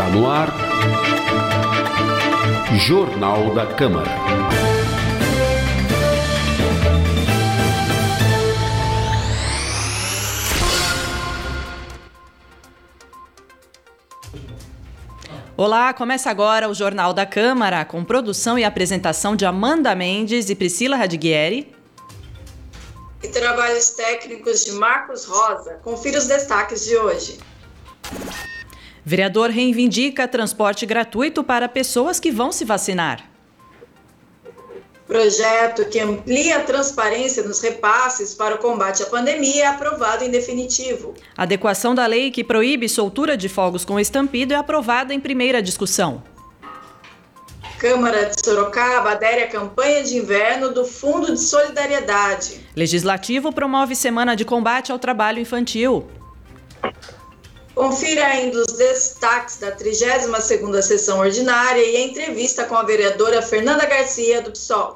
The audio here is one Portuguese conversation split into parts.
Está no ar. Jornal da Câmara. Olá, começa agora o Jornal da Câmara, com produção e apresentação de Amanda Mendes e Priscila Radiguieri. E trabalhos técnicos de Marcos Rosa. Confira os destaques de hoje. Vereador reivindica transporte gratuito para pessoas que vão se vacinar. Projeto que amplia a transparência nos repasses para o combate à pandemia é aprovado em definitivo. Adequação da lei que proíbe soltura de fogos com estampido é aprovada em primeira discussão. Câmara de Sorocaba adere à campanha de inverno do Fundo de Solidariedade. Legislativo promove semana de combate ao trabalho infantil. Confira ainda os destaques da 32ª sessão ordinária e a entrevista com a vereadora Fernanda Garcia, do PSOL.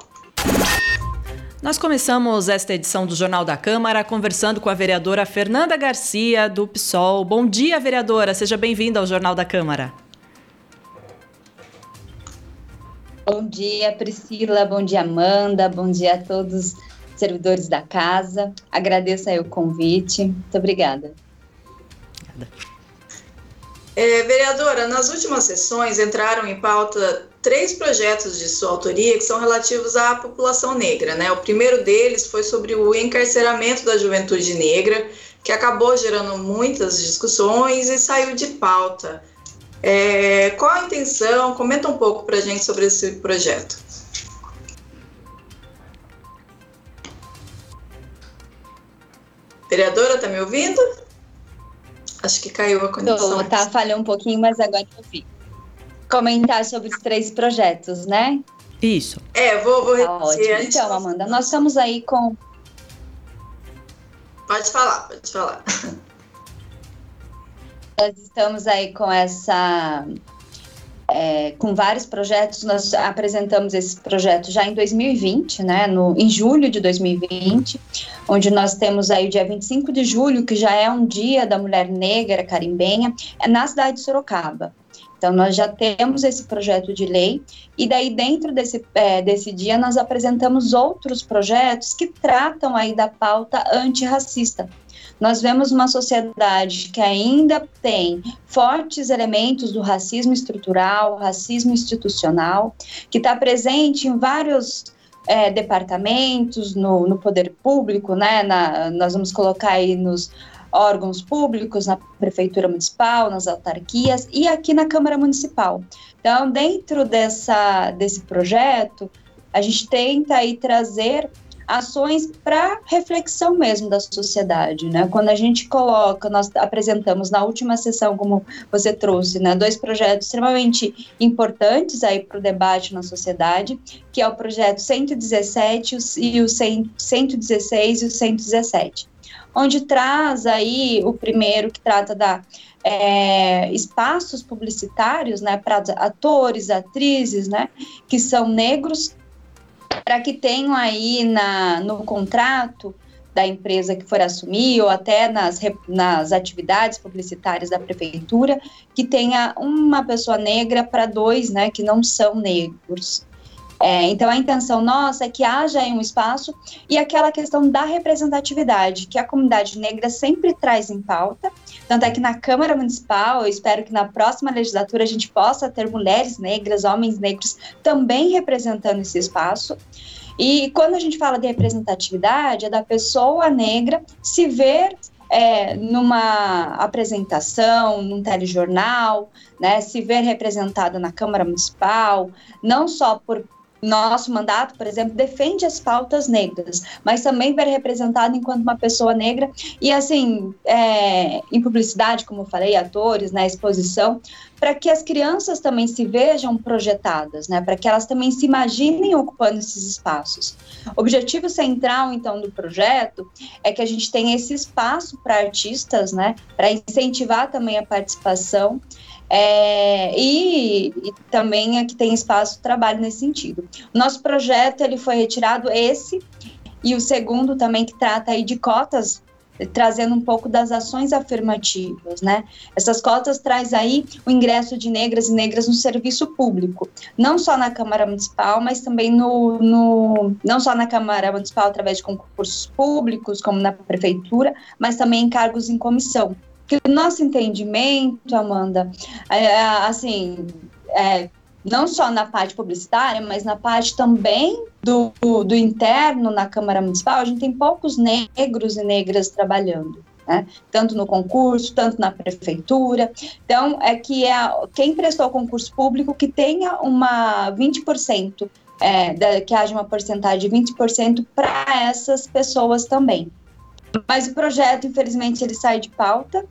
Nós começamos esta edição do Jornal da Câmara conversando com a vereadora Fernanda Garcia, do PSOL. Bom dia, vereadora. Seja bem-vinda ao Jornal da Câmara. Bom dia, Priscila. Bom dia, Amanda. Bom dia a todos os servidores da casa. Agradeço aí o convite. Muito obrigada. Obrigada. É, vereadora, nas últimas sessões entraram em pauta três projetos de sua autoria que são relativos à população negra. Né? O primeiro deles foi sobre o encarceramento da juventude negra, que acabou gerando muitas discussões e saiu de pauta. É, qual a intenção? Comenta um pouco para a gente sobre esse projeto. Vereadora, está me ouvindo? Acho que caiu a conexão. Tô, tá, falhou um pouquinho, mas agora eu vi. Comentar sobre os três projetos, né? Isso. É, vou, vou tá repetir. Então, Amanda, nós estamos aí com. Pode falar, pode falar. Nós estamos aí com essa é, com vários projetos. Nós apresentamos esse projeto já em 2020, né, no, em julho de 2020, onde nós temos aí o dia 25 de julho, que já é um dia da mulher negra carimbenha, é na cidade de Sorocaba. Então, nós já temos esse projeto de lei, e daí, dentro desse, é, desse dia, nós apresentamos outros projetos que tratam aí da pauta antirracista. Nós vemos uma sociedade que ainda tem fortes elementos do racismo estrutural, racismo institucional, que está presente em vários é, departamentos, no, no, poder público, né? Na, nós vamos colocar aí nos órgãos públicos, na prefeitura municipal, nas autarquias e aqui na Câmara Municipal. Então, dentro dessa, desse projeto, a gente tenta aí trazer ações para reflexão mesmo da sociedade, né? Quando a gente coloca, nós apresentamos na última sessão, como você trouxe, né, dois projetos extremamente importantes aí para o debate na sociedade, que é o projeto 117 e o 116 e o 117, onde traz aí o primeiro que trata da é, espaços publicitários, né, para atores, atrizes, né, que são negros para que tenham aí na, no contrato da empresa que for assumir ou até nas, nas atividades publicitárias da prefeitura que tenha uma pessoa negra para dois, né, que não são negros. É, então, a intenção nossa é que haja um espaço e aquela questão da representatividade, que a comunidade negra sempre traz em pauta. Tanto é que na Câmara Municipal, eu espero que na próxima legislatura a gente possa ter mulheres negras, homens negros também representando esse espaço. E quando a gente fala de representatividade, é da pessoa negra se ver é, numa apresentação, num telejornal, né, se ver representada na Câmara Municipal, não só por nosso mandato, por exemplo, defende as pautas negras, mas também ver representado enquanto uma pessoa negra e assim, é, em publicidade, como eu falei, atores, na né, exposição, para que as crianças também se vejam projetadas, né, para que elas também se imaginem ocupando esses espaços. O objetivo central, então, do projeto é que a gente tenha esse espaço para artistas, né, para incentivar também a participação é, e, e, também aqui tem espaço de trabalho nesse sentido. Nosso projeto ele foi retirado esse e o segundo também que trata aí de cotas trazendo um pouco das ações afirmativas, né? Essas cotas traz aí o ingresso de negras e negras no serviço público, não só na Câmara Municipal, mas também no, no não só na Câmara Municipal através de concursos públicos, como na prefeitura, mas também em cargos em comissão. Que o nosso entendimento, Amanda, é, assim, é, não só na parte publicitária, mas na parte também do, do interno na Câmara Municipal, a gente tem poucos negros e negras trabalhando. Né? tanto no concurso, tanto na prefeitura. Então, é que é quem prestou concurso público que tenha uma 20%, é, da, que haja uma porcentagem de 20% para essas pessoas também. Mas o projeto, infelizmente, ele sai de pauta,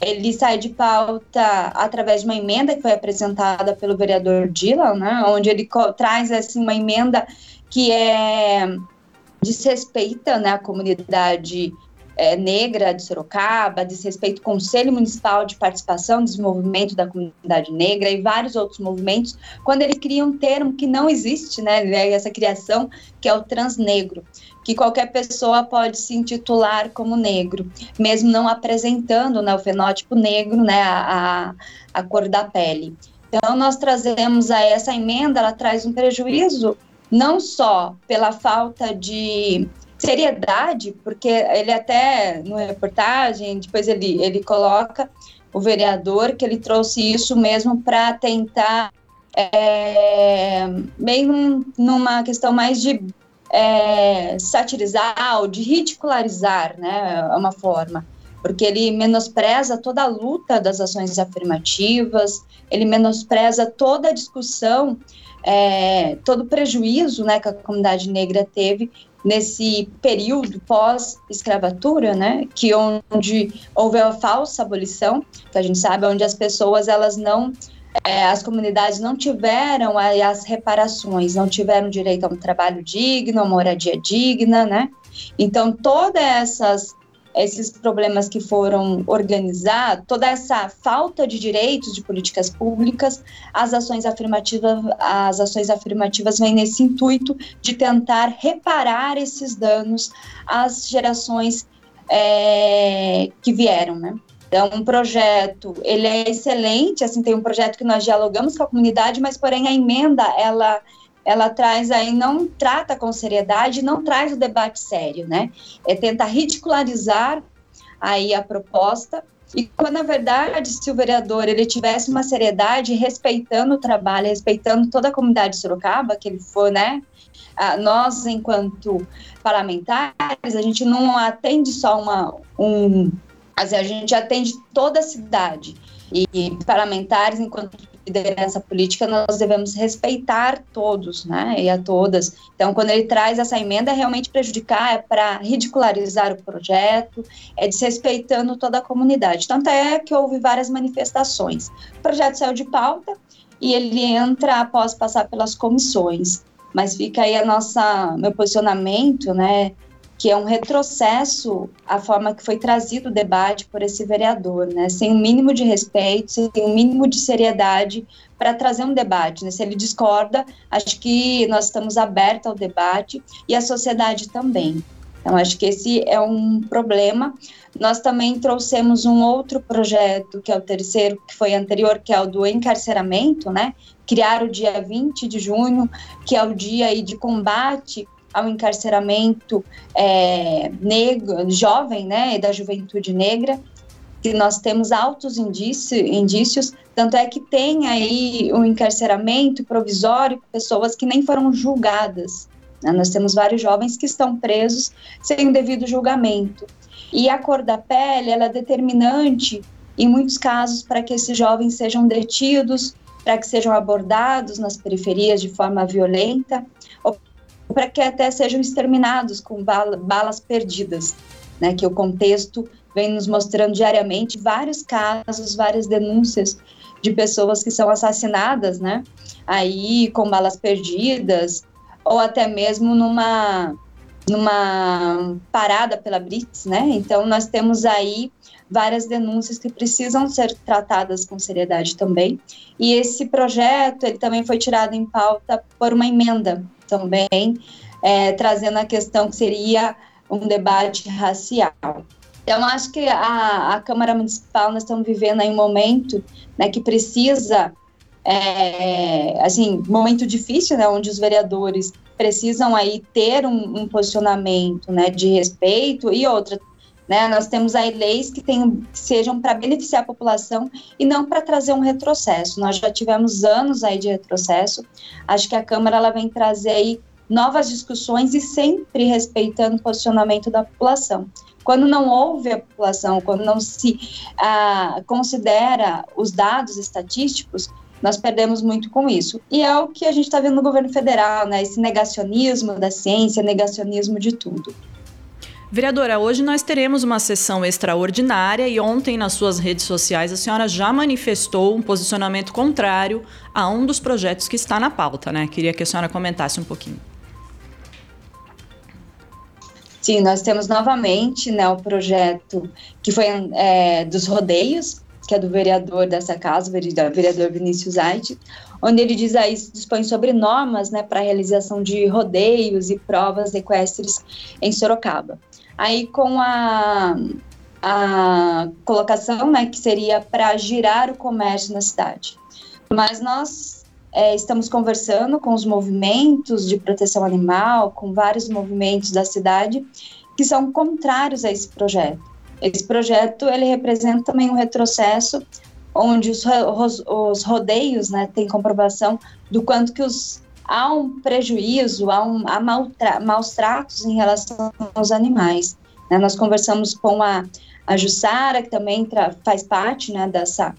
ele sai de pauta através de uma emenda que foi apresentada pelo vereador Dylan, né, onde ele traz assim, uma emenda que é desrespeita né, a comunidade é, negra de Sorocaba, desrespeita o Conselho Municipal de Participação e Desenvolvimento da Comunidade Negra e vários outros movimentos, quando ele cria um termo que não existe, né, essa criação, que é o transnegro que qualquer pessoa pode se intitular como negro, mesmo não apresentando né, o fenótipo negro, né, a, a cor da pele. Então, nós trazemos a essa emenda, ela traz um prejuízo não só pela falta de seriedade, porque ele até, no reportagem, depois ele, ele coloca o vereador que ele trouxe isso mesmo para tentar é, meio numa questão mais de é, satirizar ou de ridicularizar, né, é uma forma, porque ele menospreza toda a luta das ações afirmativas, ele menospreza toda a discussão, é, todo o prejuízo, né, que a comunidade negra teve nesse período pós-escravatura, né, que onde houve a falsa abolição, que a gente sabe, onde as pessoas elas não é, as comunidades não tiveram as reparações, não tiveram direito a um trabalho digno, a moradia digna, né? Então, todas essas esses problemas que foram organizados, toda essa falta de direitos de políticas públicas, as ações afirmativas, as ações afirmativas vêm nesse intuito de tentar reparar esses danos às gerações é, que vieram, né? Então, um projeto, ele é excelente, assim, tem um projeto que nós dialogamos com a comunidade, mas, porém, a emenda, ela ela traz aí, não trata com seriedade, não traz o debate sério, né? É tentar ridicularizar aí a proposta, e quando, na verdade, se o vereador ele tivesse uma seriedade, respeitando o trabalho, respeitando toda a comunidade de Sorocaba, que ele for, né? nós, enquanto parlamentares, a gente não atende só uma, um, Assim, a gente atende toda a cidade. E parlamentares, enquanto liderança política, nós devemos respeitar todos, né, e a todas. Então, quando ele traz essa emenda, é realmente prejudicar, é para ridicularizar o projeto, é desrespeitando toda a comunidade. Tanto é que houve várias manifestações. O projeto saiu de pauta e ele entra após passar pelas comissões. Mas fica aí a nossa, meu posicionamento, né, que é um retrocesso a forma que foi trazido o debate por esse vereador, né? Sem o um mínimo de respeito, sem o um mínimo de seriedade para trazer um debate. Né? Se ele discorda, acho que nós estamos abertos ao debate e a sociedade também. Então, acho que esse é um problema. Nós também trouxemos um outro projeto, que é o terceiro, que foi anterior, que é o do encarceramento, né? Criar o dia 20 de junho, que é o dia aí de combate ao encarceramento é, negro, jovem, né, da juventude negra, que nós temos altos indício, indícios, tanto é que tem aí o um encarceramento provisório, pessoas que nem foram julgadas. Né? Nós temos vários jovens que estão presos sem o devido julgamento. E a cor da pele, ela é determinante, em muitos casos, para que esses jovens sejam detidos, para que sejam abordados nas periferias de forma violenta, para que até sejam exterminados com bala, balas perdidas, né? Que o contexto vem nos mostrando diariamente vários casos, várias denúncias de pessoas que são assassinadas, né? Aí com balas perdidas ou até mesmo numa numa parada pela Brits, né? Então nós temos aí várias denúncias que precisam ser tratadas com seriedade também. E esse projeto ele também foi tirado em pauta por uma emenda também, é, trazendo a questão que seria um debate racial. Então, acho que a, a Câmara Municipal, nós estamos vivendo aí um momento né, que precisa, é, assim, momento difícil, né, onde os vereadores precisam aí ter um, um posicionamento, né, de respeito e outra, né, nós temos aí leis que, tem, que sejam para beneficiar a população e não para trazer um retrocesso. Nós já tivemos anos aí de retrocesso. Acho que a Câmara ela vem trazer aí novas discussões e sempre respeitando o posicionamento da população. Quando não ouve a população, quando não se ah, considera os dados estatísticos, nós perdemos muito com isso. E é o que a gente está vendo no governo federal, né? Esse negacionismo da ciência, negacionismo de tudo. Vereadora, hoje nós teremos uma sessão extraordinária e ontem nas suas redes sociais a senhora já manifestou um posicionamento contrário a um dos projetos que está na pauta, né? Queria que a senhora comentasse um pouquinho. Sim, nós temos novamente né, o projeto que foi é, dos rodeios, que é do vereador dessa casa, vereador Vinícius Aite, onde ele diz aí, dispõe sobre normas né, para a realização de rodeios e provas equestres em Sorocaba. Aí com a, a colocação, né, que seria para girar o comércio na cidade. Mas nós é, estamos conversando com os movimentos de proteção animal, com vários movimentos da cidade que são contrários a esse projeto. Esse projeto ele representa também um retrocesso onde os, os, os rodeios né, têm comprovação do quanto que os, há um prejuízo, há, um, há maus tratos em relação aos animais. Né? Nós conversamos com a, a Jussara, que também faz parte né, dessa,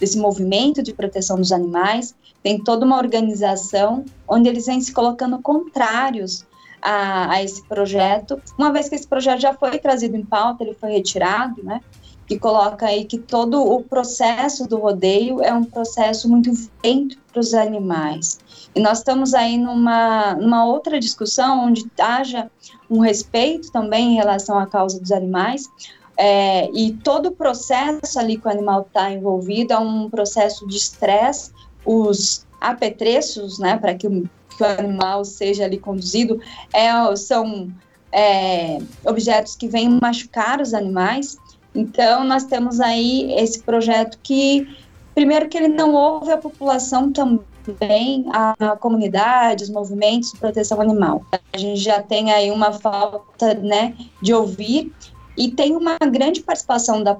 desse movimento de proteção dos animais, tem toda uma organização onde eles vêm se colocando contrários a, a, esse projeto, uma vez que esse projeto já foi trazido em pauta, ele foi retirado, né? Que coloca aí que todo o processo do rodeio é um processo muito violento para os animais. E nós estamos aí numa, numa outra discussão onde haja um respeito também em relação à causa dos animais, é, e todo o processo ali que o animal está envolvido é um processo de estresse os apetrechos, né, para que, que, o animal seja ali conduzido, é, são é, objetos que vêm machucar os animais. Então, nós temos aí esse projeto que, primeiro, que ele não ouve a população também, a, comunidade, os movimentos de proteção animal. A gente já tem aí uma falta, né, de ouvir e tem uma grande participação da,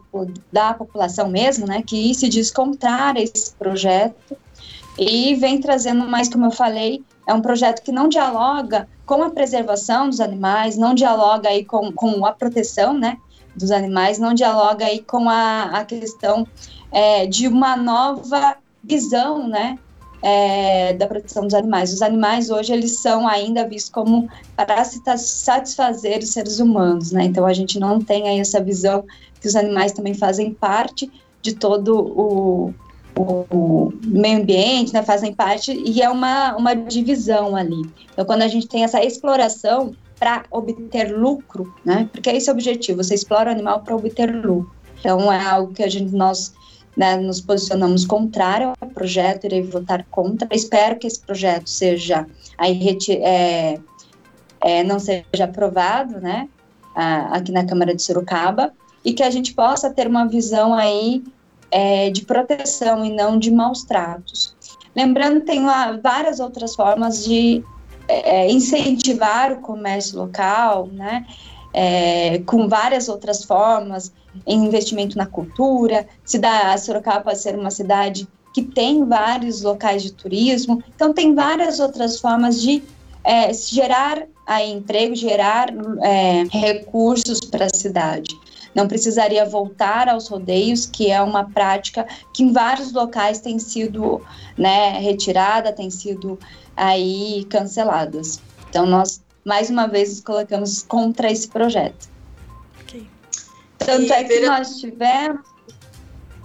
da população mesmo, né, que se diz contrária a esse projeto, e vem trazendo mais, como eu falei, é um projeto que não dialoga com a preservação dos animais, não dialoga aí com, com a proteção, né, dos animais, não dialoga aí com a, a questão é, de uma nova visão, né, é, da proteção dos animais. Os animais hoje eles são ainda vistos como para satisfazer os seres humanos, né? Então a gente não tem aí essa visão que os animais também fazem parte de todo o, o meio ambiente, né, fazem parte, e é uma, uma divisão ali. Então, quando a gente tem essa exploração para obter lucro, né, porque é esse o objetivo, você explora o animal para obter lucro. Então, é algo que a gente, nós né, nos posicionamos contrário ao projeto, irei votar contra. Espero que esse projeto seja, aí, é, é, não seja aprovado, né, aqui na Câmara de Sorocaba, e que a gente possa ter uma visão aí é, de proteção e não de maus tratos. Lembrando, tem lá várias outras formas de é, incentivar o comércio local, né? É, com várias outras formas, investimento na cultura, a Sorocaba pode ser uma cidade que tem vários locais de turismo, então tem várias outras formas de é, gerar emprego, gerar é, recursos para a cidade não precisaria voltar aos rodeios, que é uma prática que em vários locais tem sido né, retirada, tem sido aí canceladas. Então nós mais uma vez nos colocamos contra esse projeto. Okay. Tanto e é que nós tivemos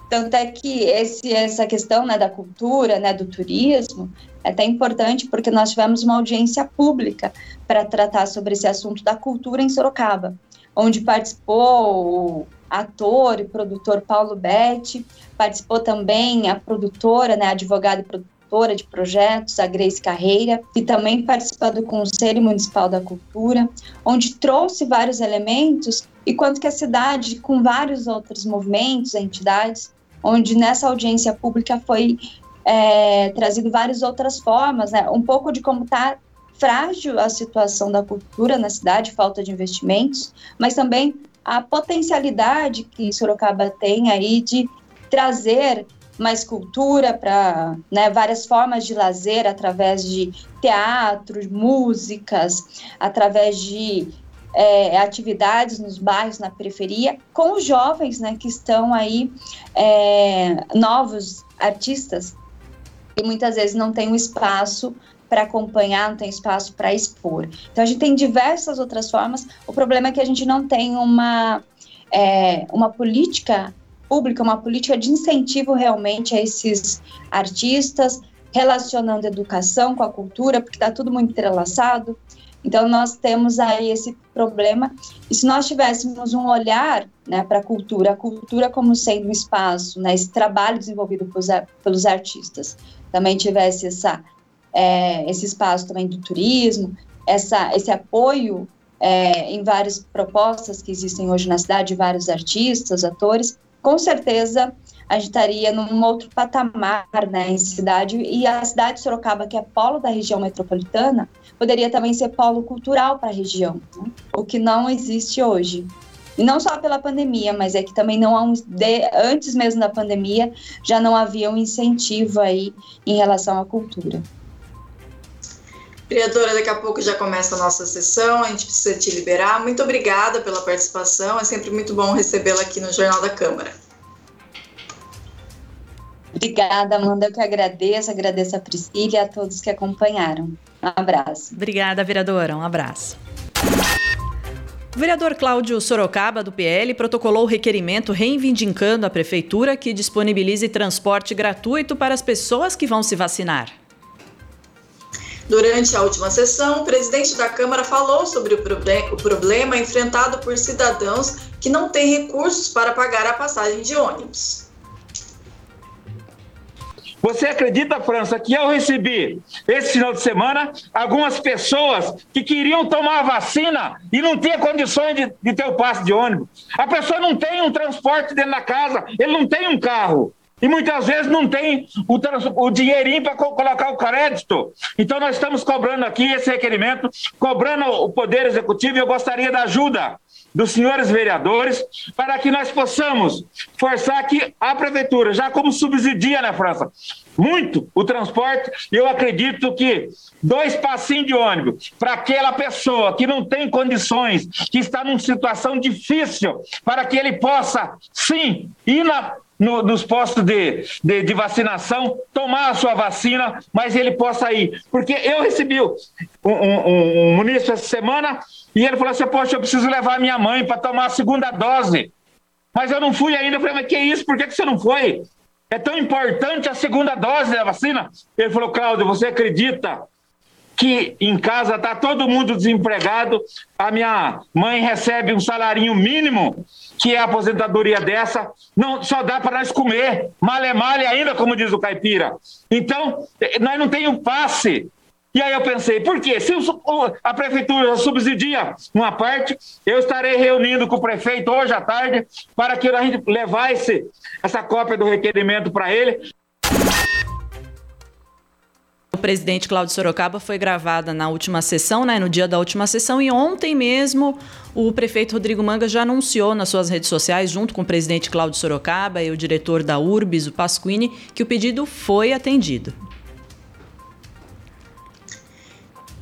tanto é que esse, essa questão né, da cultura, né, do turismo, é até importante porque nós tivemos uma audiência pública para tratar sobre esse assunto da cultura em Sorocaba onde participou o ator e produtor Paulo Betti, participou também a produtora, né, advogada e produtora de projetos, a Grace Carreira, e também participa do Conselho Municipal da Cultura, onde trouxe vários elementos, e quanto que a cidade, com vários outros movimentos, entidades, onde nessa audiência pública foi é, trazido várias outras formas, né? um pouco de como está frágil a situação da cultura na cidade, falta de investimentos, mas também a potencialidade que Sorocaba tem aí de trazer mais cultura para né, várias formas de lazer através de teatro, músicas, através de é, atividades nos bairros, na periferia, com os jovens né, que estão aí, é, novos artistas, e muitas vezes não tem um espaço para acompanhar, não tem espaço para expor. Então a gente tem diversas outras formas. O problema é que a gente não tem uma, é, uma política pública, uma política de incentivo realmente a esses artistas, relacionando educação com a cultura, porque está tudo muito entrelaçado. Então, nós temos aí esse problema. E se nós tivéssemos um olhar né, para a cultura, a cultura como sendo um espaço, né, esse trabalho desenvolvido pelos, pelos artistas, também tivesse essa, é, esse espaço também do turismo, essa, esse apoio é, em várias propostas que existem hoje na cidade, vários artistas, atores, com certeza a gente estaria num outro patamar né, em cidade, e a cidade de Sorocaba, que é polo da região metropolitana, poderia também ser polo cultural para a região, né? o que não existe hoje. E não só pela pandemia, mas é que também não há um, de, antes mesmo da pandemia já não havia um incentivo aí em relação à cultura. Vereadora, daqui a pouco já começa a nossa sessão, a gente precisa te liberar. Muito obrigada pela participação, é sempre muito bom recebê-la aqui no Jornal da Câmara. Obrigada, Amanda, eu que agradeço, agradeço a Priscila e a todos que acompanharam. Um abraço. Obrigada, vereadora, um abraço. O vereador Cláudio Sorocaba, do PL, protocolou o requerimento reivindicando à prefeitura que disponibilize transporte gratuito para as pessoas que vão se vacinar. Durante a última sessão, o presidente da Câmara falou sobre o, o problema enfrentado por cidadãos que não têm recursos para pagar a passagem de ônibus. Você acredita, França, que eu recebi esse final de semana algumas pessoas que queriam tomar a vacina e não tinha condições de, de ter o passe de ônibus? A pessoa não tem um transporte dentro da casa, ele não tem um carro. E muitas vezes não tem o, o dinheirinho para co colocar o crédito. Então nós estamos cobrando aqui esse requerimento, cobrando o Poder Executivo e eu gostaria da ajuda dos senhores vereadores para que nós possamos forçar que a prefeitura, já como subsidia na França, muito o transporte, eu acredito que dois passinhos de ônibus para aquela pessoa que não tem condições, que está numa situação difícil, para que ele possa, sim, ir na, no, nos postos de, de, de, vacinação, tomar a sua vacina, mas ele possa ir. Porque eu recebi um, um, um essa semana e ele falou assim: Poxa, eu preciso levar minha mãe para tomar a segunda dose. Mas eu não fui ainda. Eu falei: Mas que isso? Por que, que você não foi? É tão importante a segunda dose da vacina? Ele falou: Cláudio, você acredita que em casa está todo mundo desempregado, a minha mãe recebe um salarinho mínimo, que é a aposentadoria dessa, não só dá para nós comer, male male ainda, como diz o caipira. Então, nós não temos passe. E aí eu pensei, por quê? Se a prefeitura subsidia uma parte, eu estarei reunindo com o prefeito hoje à tarde para que a gente levasse essa cópia do requerimento para ele o presidente Cláudio Sorocaba foi gravada na última sessão, né, no dia da última sessão, e ontem mesmo o prefeito Rodrigo Manga já anunciou nas suas redes sociais, junto com o presidente Cláudio Sorocaba e o diretor da URBS, o Pasquini, que o pedido foi atendido.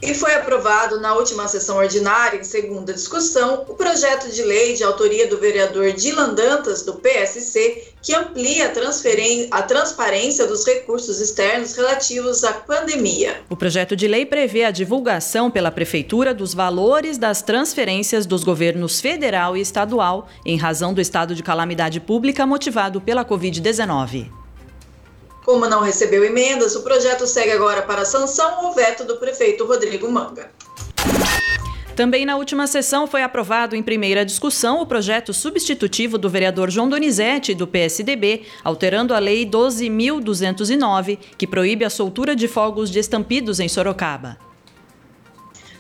E foi aprovado na última sessão ordinária, em segunda discussão, o projeto de lei de autoria do vereador Dilan Dantas, do PSC, que amplia a, a, transparência dos recursos externos relativos à pandemia. O projeto de lei prevê a divulgação pela Prefeitura dos valores das transferências dos governos federal e estadual em razão do estado de calamidade pública motivado pela Covid-19. Como não recebeu emendas, o projeto segue agora para sanção ou veto do prefeito Rodrigo Manga. Também na última sessão foi aprovado em primeira discussão o projeto substitutivo do vereador João Donizete, do PSDB, alterando a Lei 12.209, que proíbe a soltura de fogos de estampidos em Sorocaba.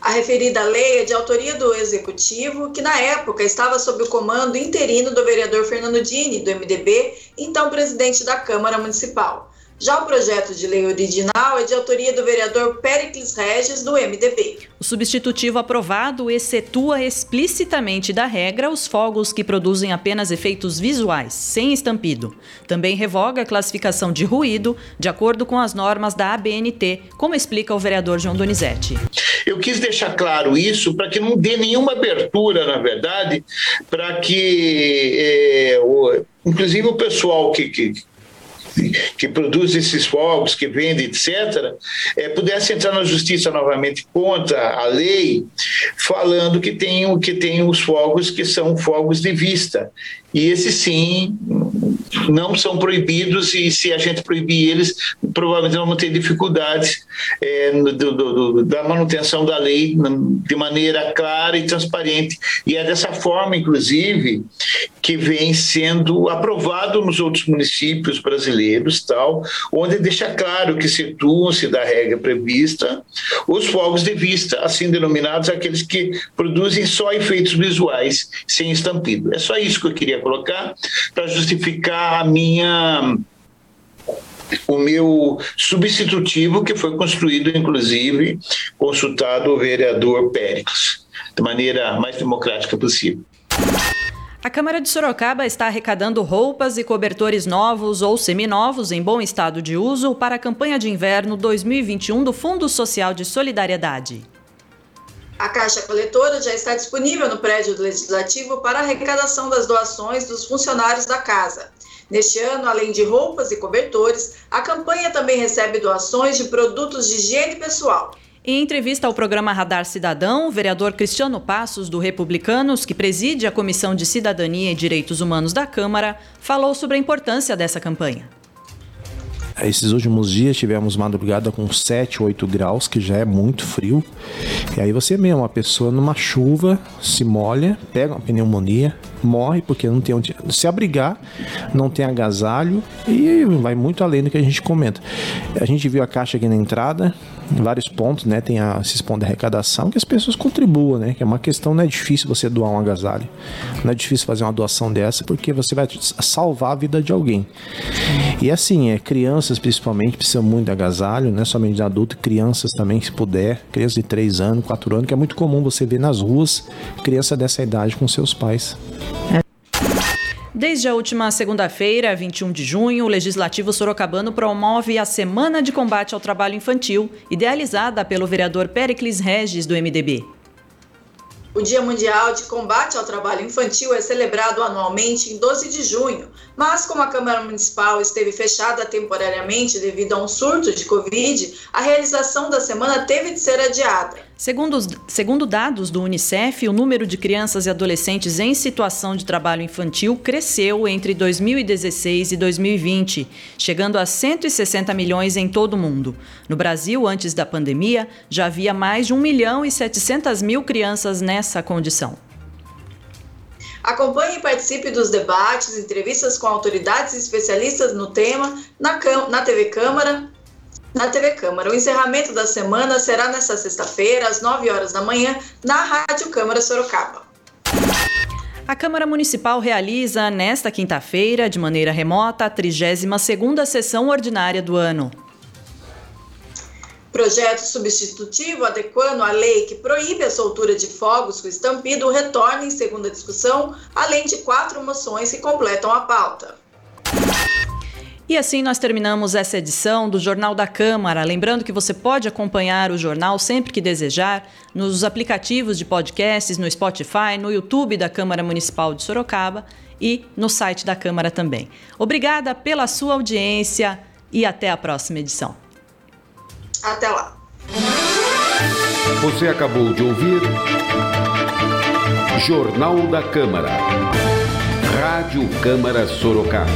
A referida lei é de autoria do Executivo, que na época estava sob o comando interino do vereador Fernando Dini, do MDB, então presidente da Câmara Municipal. Já o projeto de lei original é de autoria do vereador Pericles Regis, do MDB. O substitutivo aprovado excetua explicitamente da regra os fogos que produzem apenas efeitos visuais, sem estampido. Também revoga a classificação de ruído, de acordo com as normas da ABNT, como explica o vereador João Donizete. Eu quis deixar claro isso para que não dê nenhuma abertura, na verdade, para que, é, o, inclusive, o pessoal que, que que produz esses fogos, que vende, etc., é, pudesse entrar na justiça novamente contra a lei, falando que tem, que tem os fogos que são fogos de vista. E esses sim não são proibidos, e se a gente proibir eles, provavelmente vamos ter dificuldades é, do, do, do, da manutenção da lei de maneira clara e transparente. E é dessa forma, inclusive, que vem sendo aprovado nos outros municípios brasileiros, tal, onde deixa claro que situam-se da regra prevista os fogos de vista, assim denominados aqueles que produzem só efeitos visuais, sem estampido. É só isso que eu queria colocar para justificar a minha o meu substitutivo que foi construído inclusive consultado o vereador Péricles de maneira mais democrática possível. A Câmara de Sorocaba está arrecadando roupas e cobertores novos ou seminovos em bom estado de uso para a campanha de inverno 2021 do Fundo Social de Solidariedade. A caixa coletora já está disponível no prédio Legislativo para arrecadação das doações dos funcionários da casa. Neste ano, além de roupas e cobertores, a campanha também recebe doações de produtos de higiene pessoal. Em entrevista ao programa Radar Cidadão, o vereador Cristiano Passos, do Republicanos, que preside a Comissão de Cidadania e Direitos Humanos da Câmara, falou sobre a importância dessa campanha. Esses últimos dias tivemos madrugada com 7, 8 graus, que já é muito frio. E aí você mesmo, uma pessoa numa chuva, se molha, pega uma pneumonia, morre porque não tem onde se abrigar, não tem agasalho e vai muito além do que a gente comenta. A gente viu a caixa aqui na entrada, vários pontos, né? Tem a, esses pontos de arrecadação que as pessoas contribuam, né? Que é uma questão, não é difícil você doar um agasalho. Não é difícil fazer uma doação dessa porque você vai salvar a vida de alguém. E assim, é, crianças principalmente precisam muito de agasalho, não é somente de adulto, crianças também, se puder, crianças de 3 anos, 4 anos, que é muito comum você ver nas ruas criança dessa idade com seus pais. Desde a última segunda-feira, 21 de junho, o Legislativo Sorocabano promove a Semana de Combate ao Trabalho Infantil, idealizada pelo vereador Pericles Regis, do MDB. O Dia Mundial de Combate ao Trabalho Infantil é celebrado anualmente em 12 de junho, mas como a Câmara Municipal esteve fechada temporariamente devido a um surto de Covid, a realização da semana teve de ser adiada. Segundo, os, segundo dados do Unicef, o número de crianças e adolescentes em situação de trabalho infantil cresceu entre 2016 e 2020, chegando a 160 milhões em todo o mundo. No Brasil, antes da pandemia, já havia mais de 1 milhão e 700 mil crianças nessa condição. Acompanhe e participe dos debates, entrevistas com autoridades e especialistas no tema na, na TV Câmara, na TV Câmara. O encerramento da semana será nesta sexta-feira, às 9 horas da manhã, na Rádio Câmara Sorocaba. A Câmara Municipal realiza, nesta quinta-feira, de maneira remota, a 32ª sessão ordinária do ano. Projeto substitutivo adequando a lei que proíbe a soltura de fogos com estampido retorna em segunda discussão, além de quatro moções que completam a pauta. E assim nós terminamos essa edição do Jornal da Câmara. Lembrando que você pode acompanhar o jornal sempre que desejar nos aplicativos de podcasts, no Spotify, no YouTube da Câmara Municipal de Sorocaba e no site da Câmara também. Obrigada pela sua audiência e até a próxima edição. Até lá. Você acabou de ouvir Jornal da Câmara. Rádio Câmara Sorocaba.